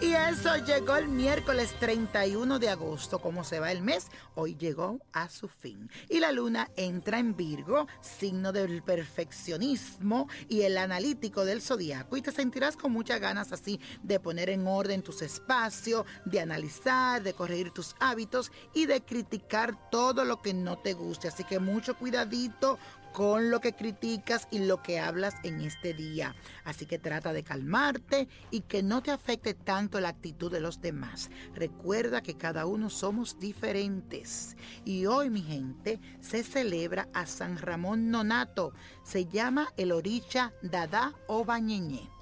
eso llegó el miércoles 31 de agosto. Como se va el mes, hoy llegó a su fin. Y la luna entra en Virgo, signo del perfeccionismo y el analítico del zodiaco. Y te sentirás con muchas ganas así de poner en orden tus espacios, de analizar, de corregir tus hábitos y de criticar todo lo que no te guste. Así que mucho cuidadito con lo que criticas y lo que hablas en este día. Así que trata de calmarte y que no te afecte tanto la actitud de los demás. Recuerda que cada uno somos diferentes. Y hoy, mi gente, se celebra a San Ramón Nonato. Se llama el Oricha Dada o Bañeñe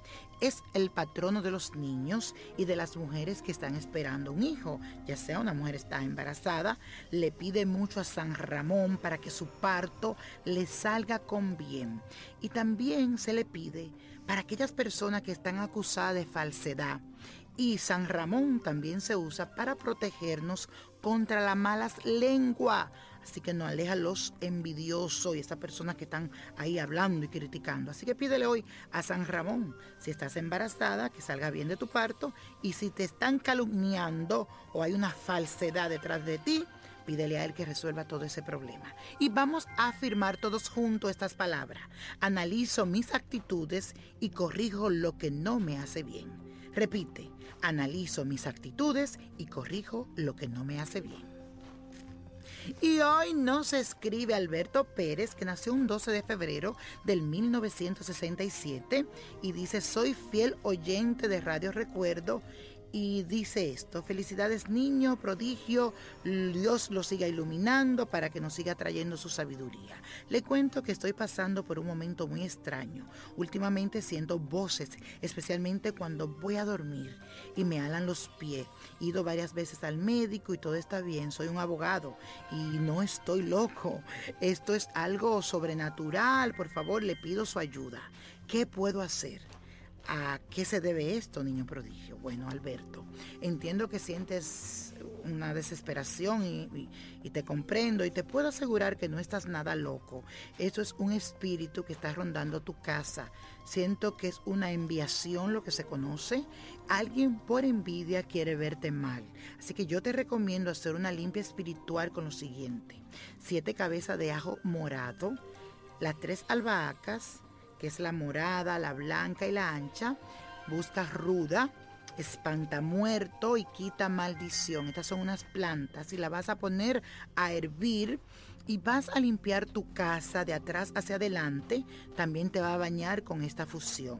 es el patrono de los niños y de las mujeres que están esperando un hijo. Ya sea una mujer está embarazada, le pide mucho a San Ramón para que su parto le salga con bien. Y también se le pide para aquellas personas que están acusadas de falsedad y San Ramón también se usa para protegernos contra la malas lengua. Así que no aleja los envidiosos y esas personas que están ahí hablando y criticando. Así que pídele hoy a San Ramón, si estás embarazada, que salga bien de tu parto. Y si te están calumniando o hay una falsedad detrás de ti, pídele a Él que resuelva todo ese problema. Y vamos a afirmar todos juntos estas palabras. Analizo mis actitudes y corrijo lo que no me hace bien. Repite, analizo mis actitudes y corrijo lo que no me hace bien. Y hoy nos escribe Alberto Pérez, que nació un 12 de febrero del 1967, y dice, soy fiel oyente de Radio Recuerdo y dice esto, felicidades niño, prodigio, Dios lo siga iluminando para que nos siga trayendo su sabiduría. Le cuento que estoy pasando por un momento muy extraño, últimamente siento voces, especialmente cuando voy a dormir y me alan los pies. He ido varias veces al médico y todo está bien, soy un abogado y no estoy loco. Esto es algo sobrenatural, por favor le pido su ayuda. ¿Qué puedo hacer? ¿A qué se debe esto, niño prodigio? Bueno, Alberto, entiendo que sientes una desesperación y, te comprendo y te puedo asegurar que no estás nada loco. Esto es un espíritu que está rondando tu casa. Siento que es una enviación lo que se conoce. Alguien por envidia quiere verte mal. Así que yo te recomiendo hacer una limpia espiritual con lo siguiente. Siete cabezas de ajo morado, las tres albahacas, que es la morada, la blanca y la ancha. Busca ruda, espanta muerto y quita maldición. Estas son unas plantas y la vas a poner a hervir y vas a limpiar tu casa de atrás hacia adelante. También te va a bañar con esta fusión.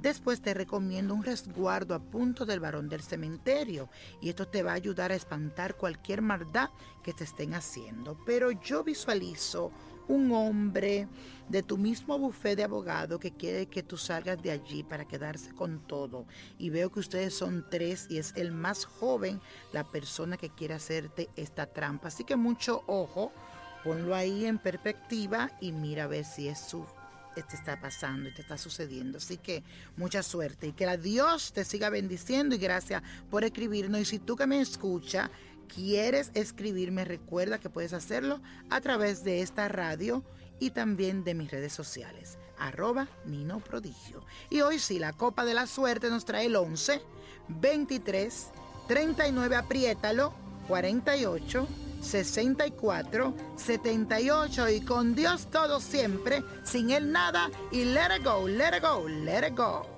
Después te recomiendo un resguardo a punto del varón del cementerio y esto te va a ayudar a espantar cualquier maldad que te estén haciendo. Pero yo visualizo un hombre de tu mismo bufé de abogado que quiere que tú salgas de allí para quedarse con todo. Y veo que ustedes son tres y es el más joven la persona que quiere hacerte esta trampa. Así que mucho ojo, ponlo ahí en perspectiva y mira a ver si es su te está pasando y te está sucediendo. Así que mucha suerte y que la Dios te siga bendiciendo y gracias por escribirnos. Y si tú que me escuchas quieres escribirme, recuerda que puedes hacerlo a través de esta radio y también de mis redes sociales, arroba Nino Prodigio. Y hoy sí, la copa de la suerte nos trae el 11, 23, 39, apriétalo, 48, 64, 78 y con Dios todo siempre, sin Él nada y let it go, let it go, let it go.